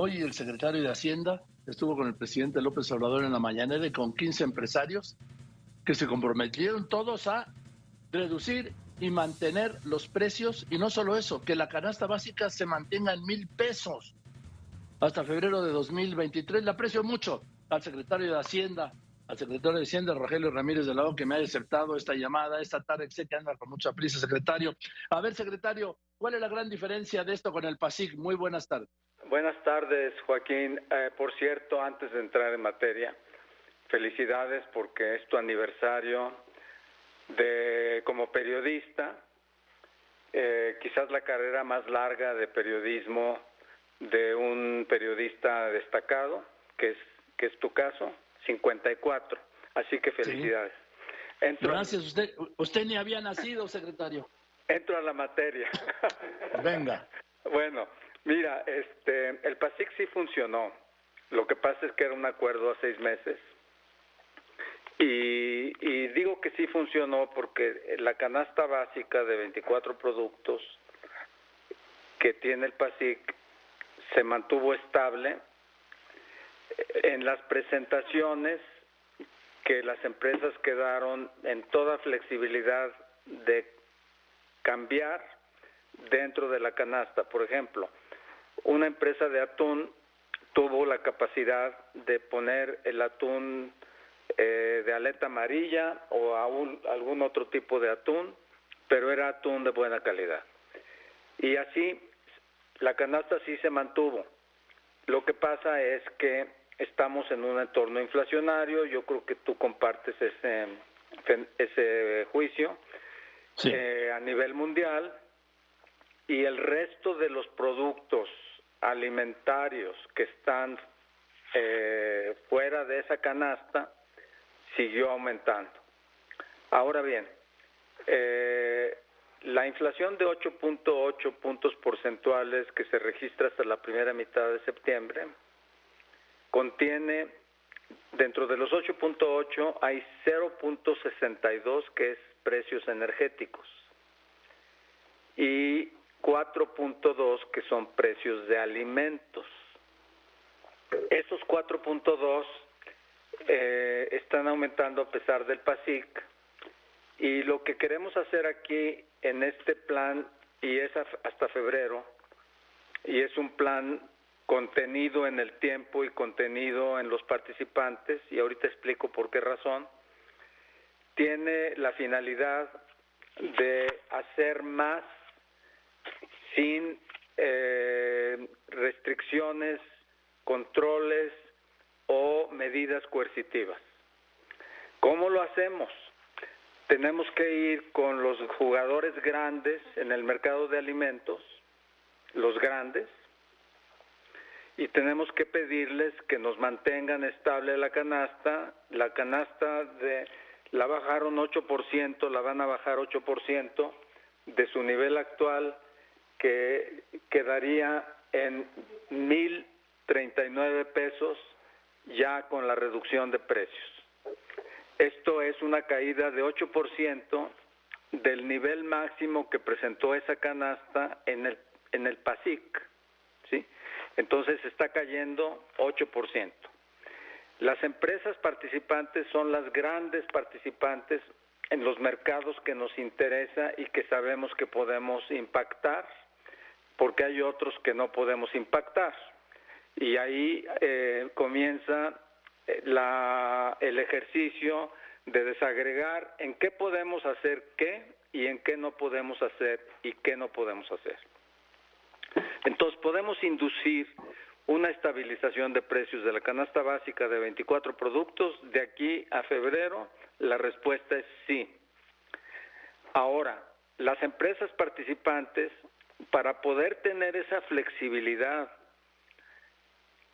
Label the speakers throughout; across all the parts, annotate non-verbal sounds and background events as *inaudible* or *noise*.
Speaker 1: Hoy el secretario de Hacienda estuvo con el presidente López Obrador en la mañana y con 15 empresarios que se comprometieron todos a reducir y mantener los precios y no solo eso, que la canasta básica se mantenga en mil pesos hasta febrero de 2023. Le aprecio mucho al secretario de Hacienda, al secretario de Hacienda, Rogelio Ramírez de Lado, que me haya aceptado esta llamada esta tarde. Sé que anda con mucha prisa, secretario. A ver, secretario, ¿cuál es la gran diferencia de esto con el PASIC? Muy buenas tardes.
Speaker 2: Buenas tardes, Joaquín. Eh, por cierto, antes de entrar en materia, felicidades porque es tu aniversario de como periodista, eh, quizás la carrera más larga de periodismo de un periodista destacado, que es que es tu caso, 54. Así que felicidades.
Speaker 1: Gracias, usted usted ni había nacido, secretario.
Speaker 2: Entro a la materia.
Speaker 1: Venga. *laughs*
Speaker 2: bueno, mira, este el PASIC sí funcionó. Lo que pasa es que era un acuerdo a seis meses y, digo que sí funcionó porque la canasta básica de 24 productos que tiene el PASIC se mantuvo estable en las presentaciones que las empresas quedaron en toda flexibilidad de cambiar dentro de la canasta. Por ejemplo, una empresa de atún tuvo la capacidad de poner el atún eh, de aleta amarilla o algún otro tipo de atún, pero era atún de buena calidad. Y así la canasta sí se mantuvo. Lo que pasa es que estamos en un entorno inflacionario, yo creo que tú compartes ese, ese juicio eh, a nivel mundial y el resto de los productos alimentarios que están eh, fuera de esa canasta siguió aumentando. Ahora bien, eh, la inflación de 8.8 puntos porcentuales que se registra hasta la primera mitad de septiembre contiene, dentro de los 8.8 hay 0.62 que es precios energéticos y 4.2 que son precios de alimentos. Esos 4.2 eh, están aumentando a pesar del PASIC y lo que queremos hacer aquí en este plan y es hasta febrero y es un plan contenido en el tiempo y contenido en los participantes y ahorita explico por qué razón tiene la finalidad de hacer más sin eh, restricciones, controles o medidas coercitivas. ¿Cómo lo hacemos? Tenemos que ir con los jugadores grandes en el mercado de alimentos, los grandes, y tenemos que pedirles que nos mantengan estable la canasta. La canasta de la bajaron 8%, la van a bajar 8% de su nivel actual, que quedaría en 1.039 pesos ya con la reducción de precios. Esto es una caída de 8% del nivel máximo que presentó esa canasta en el, en el PASIC. ¿sí? Entonces está cayendo 8%. Las empresas participantes son las grandes participantes en los mercados que nos interesa y que sabemos que podemos impactar, porque hay otros que no podemos impactar y ahí eh, comienza eh, la, el ejercicio de desagregar en qué podemos hacer qué y en qué no podemos hacer y qué no podemos hacer. Entonces podemos inducir una estabilización de precios de la canasta básica de 24 productos de aquí a febrero. La respuesta es sí. Ahora, las empresas participantes, para poder tener esa flexibilidad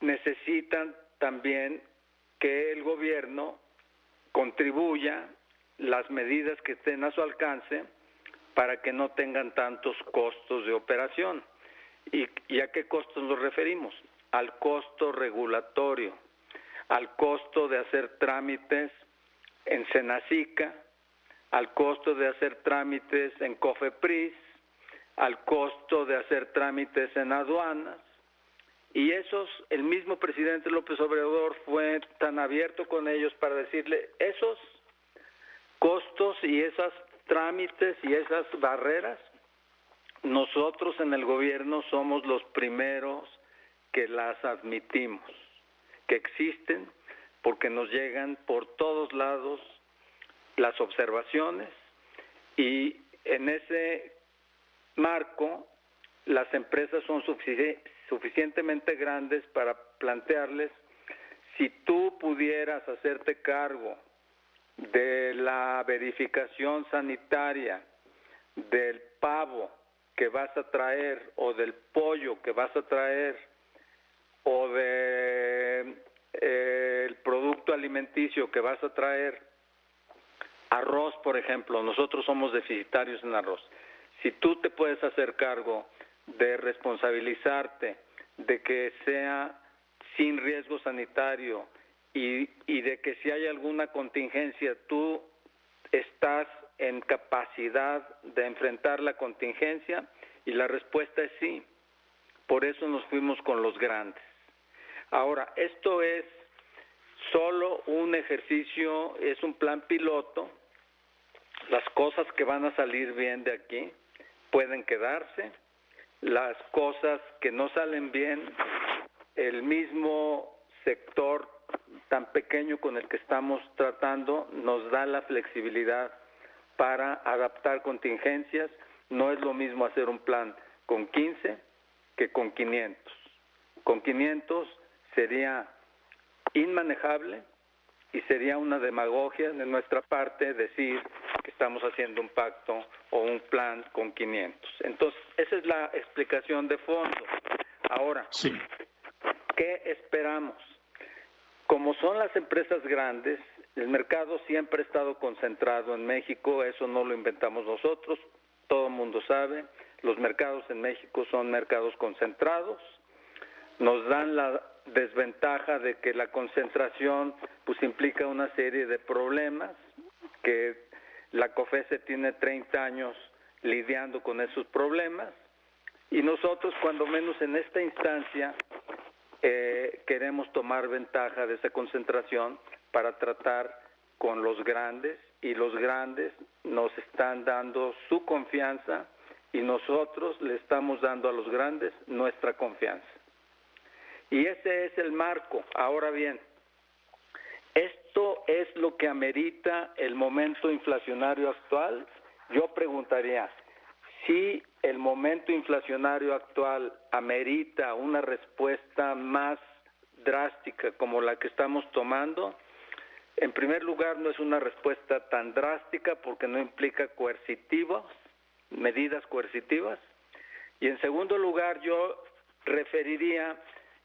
Speaker 2: necesitan también que el gobierno contribuya las medidas que estén a su alcance para que no tengan tantos costos de operación. ¿Y, a qué costos nos referimos? Al costo regulatorio, al costo de hacer trámites en Senacica, al costo de hacer trámites en COFEPRIS, al costo de hacer trámites en aduanas, Y esos, el mismo presidente López Obrador fue tan abierto con ellos para decirle, esos costos y esos trámites y esas barreras, nosotros en el gobierno somos los primeros que las admitimos, que existen porque nos llegan por todos lados las observaciones. Y en ese marco las empresas son suficientemente grandes para plantearles si tú pudieras hacerte cargo de la verificación sanitaria del pavo que vas a traer o del pollo que vas a traer o del de, producto alimenticio que vas a traer arroz por ejemplo nosotros somos deficitarios en arroz si tú te puedes hacer cargo de responsabilizarte de que sea sin riesgo sanitario y, y de que si hay alguna contingencia tú estás en capacidad de enfrentar la contingencia y la respuesta es sí. Por eso nos fuimos con los grandes. Ahora, esto es solo un ejercicio, es un plan piloto. Las cosas que van a salir bien de aquí pueden quedarse las cosas que no salen bien, el mismo sector tan pequeño con el que estamos tratando nos da la flexibilidad para adaptar contingencias. No es lo mismo hacer un plan con 15 que con 500. Con 500 sería inmanejable y sería una demagogia de nuestra parte decir que estamos haciendo un pacto o un plan con 500. Entonces, esa es la explicación de fondo. Ahora, sí. ¿qué esperamos? Como son las empresas grandes, el mercado siempre ha estado concentrado en México, eso no lo inventamos nosotros, todo el mundo sabe, los mercados en México son mercados concentrados, nos dan la desventaja de que la concentración pues implica una serie de problemas que la COFESE tiene 30 años lidiando con esos problemas y nosotros cuando menos en esta instancia eh, queremos tomar ventaja de esa concentración para tratar con los grandes y los grandes nos están dando su confianza y nosotros le estamos dando a los grandes nuestra confianza. Y ese es el marco. Ahora bien, ¿esto es lo que amerita el momento inflacionario actual? Yo preguntaría, si el momento inflacionario actual amerita una respuesta más drástica como la que estamos tomando, en primer lugar no es una respuesta tan drástica porque no implica coercitivos, medidas coercitivas. Y en segundo lugar yo referiría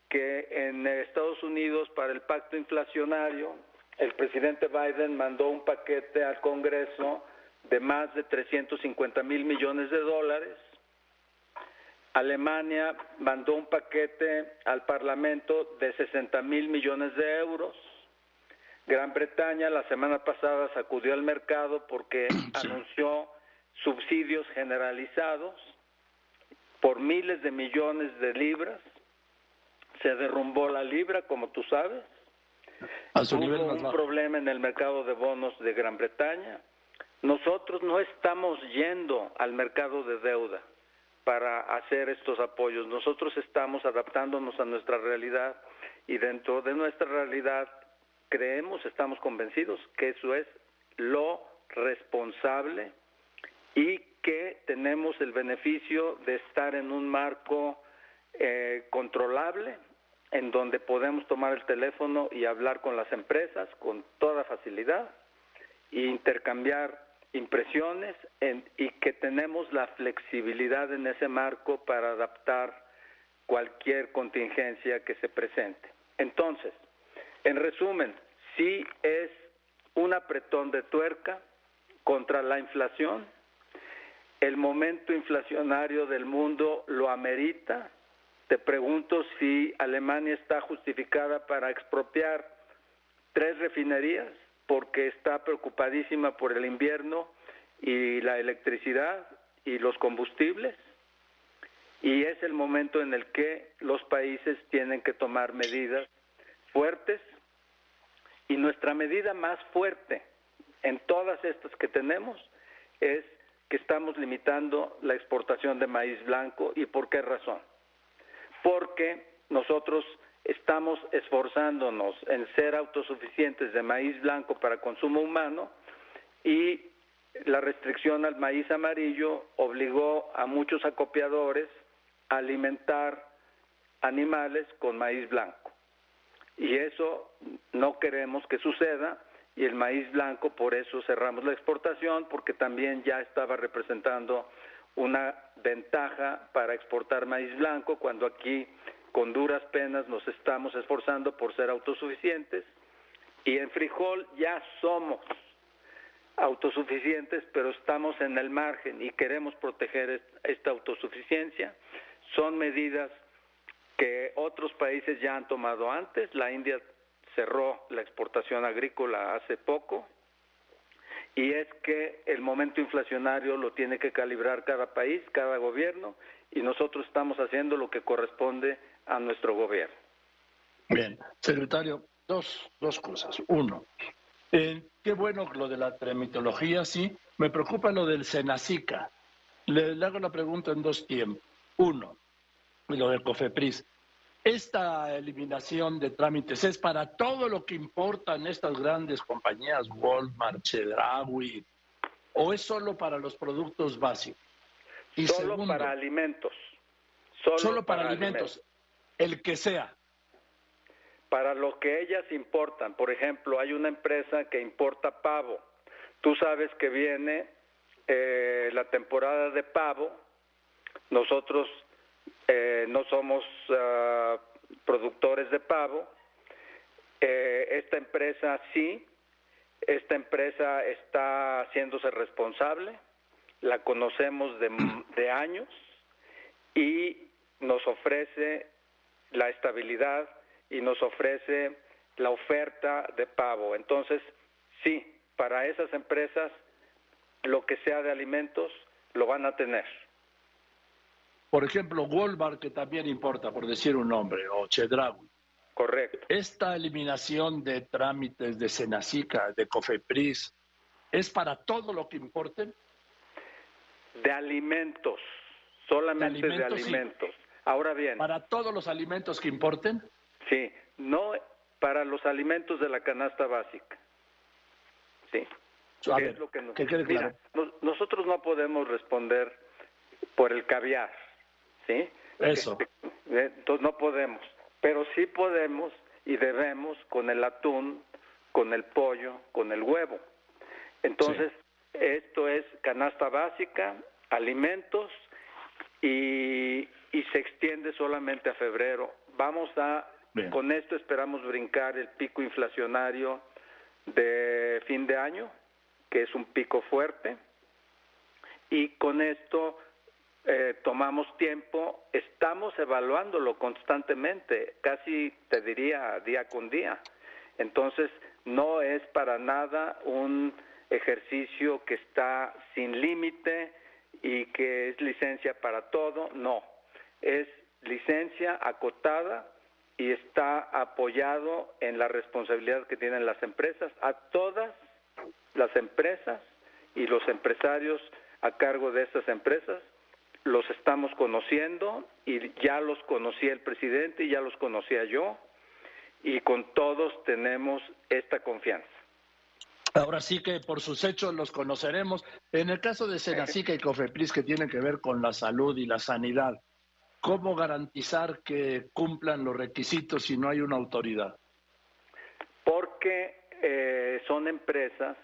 Speaker 2: que en Estados Unidos para el pacto inflacionario el presidente Biden mandó un paquete al Congreso de más de 350 mil millones de dólares. Alemania mandó un paquete al Parlamento de 60 mil millones de euros. Gran Bretaña la semana pasada sacudió al mercado porque *clears throat* anunció subsidios generalizados por miles de millones de libras se derrumbó la libra, como tú sabes. Hubo un problema en el mercado de bonos de Gran Bretaña. Nosotros no estamos yendo al mercado de deuda para hacer estos apoyos. Nosotros estamos adaptándonos a nuestra realidad y dentro de nuestra realidad creemos, estamos convencidos que eso es lo responsable y que tenemos el beneficio de estar en un marco eh, controlable en donde podemos tomar el teléfono y hablar con las empresas con toda facilidad e intercambiar impresiones y que tenemos la flexibilidad en ese marco para adaptar cualquier contingencia que se presente. Entonces, en resumen, sí es un apretón de tuerca contra la inflación, el momento inflacionario del mundo lo amerita, te pregunto si Alemania está justificada para expropiar tres refinerías porque está preocupadísima por el invierno y la electricidad y los combustibles. y es el momento en el que los países tienen que tomar medidas fuertes y nuestra medida más fuerte en todas estas que tenemos es que estamos limitando la exportación de maíz blanco y por qué razón? Porque nosotros estamos esforzándonos en ser autosuficientes de maíz blanco para consumo humano y la restricción al maíz amarillo obligó a muchos acopiadores a alimentar animales con maíz blanco. Y eso no queremos que suceda y el maíz blanco por eso cerramos la exportación porque también ya estaba representando una ventaja para exportar maíz blanco cuando aquí con duras penas nos estamos esforzando por ser autosuficientes y en frijol ya somos autosuficientes, pero estamos en el margen y queremos proteger esta autosuficiencia. Son medidas que otros países ya han tomado antes. La India cerró la exportación agrícola hace poco y es que el momento inflacionario lo tiene que calibrar cada país, cada gobierno y nosotros estamos haciendo lo que corresponde a nuestro gobierno.
Speaker 1: Bien, secretario, dos, dos cosas. Uno, eh, qué bueno lo de la tramitología, sí. Me preocupa lo del Senacica. Le, hago la pregunta en dos tiempos. Uno, lo del COFEPRIS. ¿Esta eliminación de trámites es para todo lo que importan estas grandes compañías, Walmart, Chedraui, o es solo para los productos básicos?
Speaker 2: Y solo para alimentos.
Speaker 1: Solo, para, alimentos el que sea.
Speaker 2: Para lo que ellas importan, por ejemplo, hay una empresa que importa pavo. Tú sabes que viene eh, la temporada de pavo. Nosotros eh, no somos ah, productores de pavo. Eh, esta empresa sí, esta empresa está haciéndose responsable, la conocemos de, de años y nos ofrece la estabilidad y nos ofrece la oferta de pavo. Entonces, sí, para esas empresas lo que sea de alimentos lo van a tener.
Speaker 1: Por ejemplo, Walmart, que también importa, por decir un nombre, o Chedraui.
Speaker 2: Correcto.
Speaker 1: Esta eliminación de trámites de Senacica, de Cofepris, ¿es para todo lo que importen?
Speaker 2: De alimentos, solamente de alimentos. Ahora bien.
Speaker 1: ¿Para todos los alimentos que importen?
Speaker 2: Sí, no para los alimentos de la canasta básica. Sí.
Speaker 1: es lo que, nos... Mira,
Speaker 2: nosotros no podemos responder por el caviar, ¿sí?
Speaker 1: Eso.
Speaker 2: Eh, entonces no podemos, pero sí podemos y debemos con el atún, con el pollo, con el huevo. Entonces, esto es canasta básica, alimentos y, y se extiende solamente a febrero. Vamos a, con esto esperamos brincar el pico inflacionario de fin de año, que es un pico fuerte, y con esto eh, tomamos tiempo, estamos evaluándolo constantemente, casi te diría día con día. Entonces, no es para nada un ejercicio que está sin límite y que es licencia para todo, no es licencia acotada y está apoyado en la responsabilidad que tienen las empresas. A todas las empresas y los empresarios a cargo de esas empresas los estamos conociendo y ya los conocía el presidente y ya los conocía yo y con todos tenemos esta confianza.
Speaker 1: Ahora sí que por sus hechos los conoceremos. En el caso de Senacica y Cofepris que tienen que ver con la salud y la sanidad, ¿Cómo garantizar que cumplan los requisitos si no hay una autoridad?
Speaker 2: Porque eh, son empresas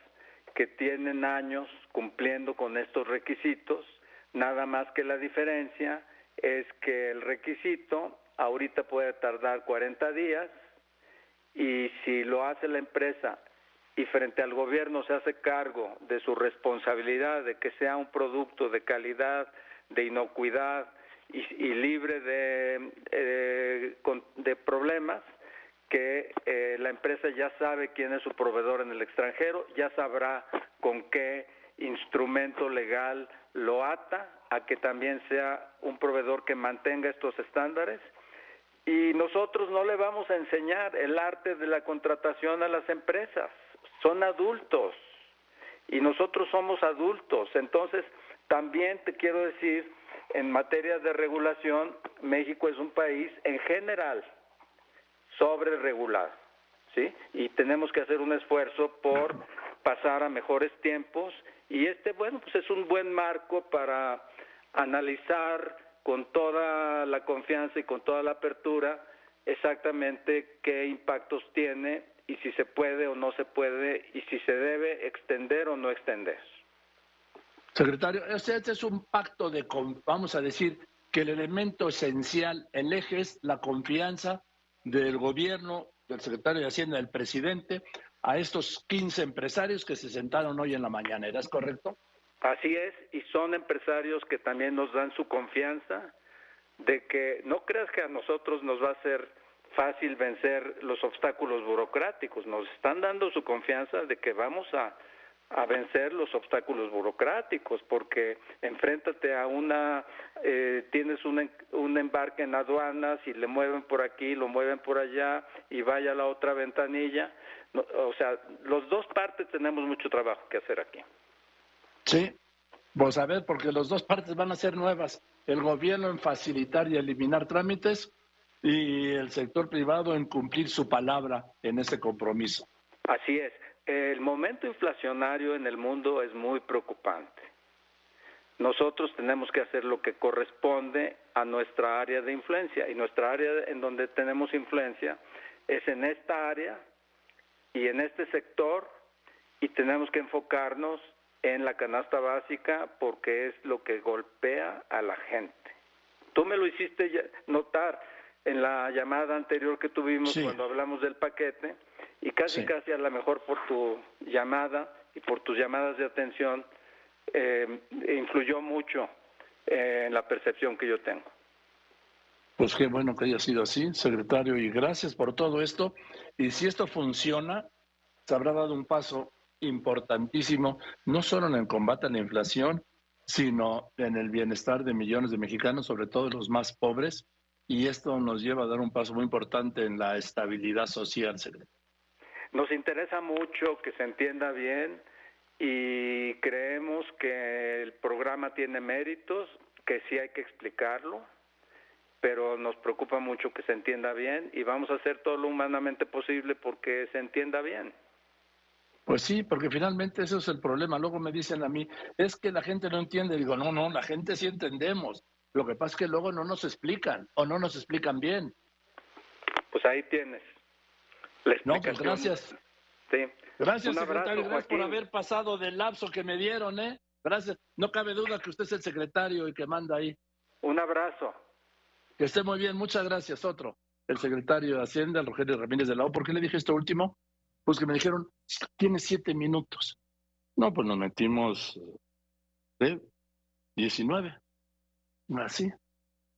Speaker 2: que tienen años cumpliendo con estos requisitos, nada más que la diferencia es que el requisito ahorita puede tardar 40 días y si lo hace la empresa y frente al gobierno se hace cargo de su responsabilidad de que sea un producto de calidad, de inocuidad, y, libre de, eh, de problemas, que eh, la empresa ya sabe quién es su proveedor en el extranjero, ya sabrá con qué instrumento legal lo ata a que también sea un proveedor que mantenga estos estándares y nosotros no le vamos a enseñar el arte de la contratación a las empresas. Son adultos y nosotros somos adultos. Entonces, también te quiero decir, en materia de regulación, México es un país en general sobre regulado, ¿sí? Y tenemos que hacer un esfuerzo por pasar a mejores tiempos y este, bueno, pues es un buen marco para analizar con toda la confianza y con toda la apertura exactamente qué impactos tiene y si se puede o no se puede y si se debe extender o no extender.
Speaker 1: Secretario, este es un pacto de, vamos a decir, que el elemento esencial, el eje es la confianza del gobierno, del secretario de Hacienda, del presidente, a estos 15 empresarios que se sentaron hoy en la mañana. ¿Es correcto?
Speaker 2: Así es, y son empresarios que también nos dan su confianza de que no creas que a nosotros nos va a ser fácil vencer los obstáculos burocráticos, nos están dando su confianza de que vamos a, vencer los obstáculos burocráticos, porque enfréntate a una, eh, tienes un, un embarque en aduanas y le mueven por aquí, lo mueven por allá y vaya a la otra ventanilla. o sea, los dos partes tenemos mucho trabajo que hacer aquí.
Speaker 1: Sí, pues a ver, porque las dos partes van a ser nuevas. El gobierno en facilitar y eliminar trámites y el sector privado en cumplir su palabra en ese compromiso.
Speaker 2: Así es. El momento inflacionario en el mundo es muy preocupante. Nosotros tenemos que hacer lo que corresponde a nuestra área de influencia y nuestra área en donde tenemos influencia es en esta área y en este sector y tenemos que enfocarnos en la canasta básica porque es lo que golpea a la gente. Tú me lo hiciste notar en la llamada anterior que tuvimos cuando hablamos del paquete y casi casi a lo mejor por tu llamada y por tus llamadas de atención eh, influyó mucho en la percepción que yo tengo.
Speaker 1: Pues qué bueno que haya sido así, secretario, y gracias por todo esto. Y si esto funciona, se habrá dado un paso importantísimo, no solo en el combate a la inflación, sino en el bienestar de millones de mexicanos, sobre todo los más pobres, y esto nos lleva a dar un paso muy importante en la estabilidad social.
Speaker 2: Nos interesa mucho que se entienda bien y creemos que el programa tiene méritos, que sí hay que explicarlo, pero nos preocupa mucho que se entienda bien y vamos a hacer todo lo humanamente posible porque se entienda bien.
Speaker 1: Pues sí, porque finalmente eso es el problema. Luego me dicen a mí, es que la gente no entiende. Digo, no, no, la gente sí entendemos. Lo que pasa es que luego no nos explican o no nos explican bien.
Speaker 2: Pues ahí tienes.
Speaker 1: No, pues gracias.
Speaker 2: Sí.
Speaker 1: Gracias, secretario. gracias por haber pasado del lapso que me dieron, ¿eh? Gracias. No cabe duda que usted es el secretario y que manda ahí.
Speaker 2: Un abrazo.
Speaker 1: Que esté muy bien. Muchas gracias. Otro. El secretario de Hacienda, Rogelio Ramírez de la O. ¿Por qué le dije esto último? Pues que me dijeron, tiene siete minutos. No, pues nos metimos ¿eh? 19. Así.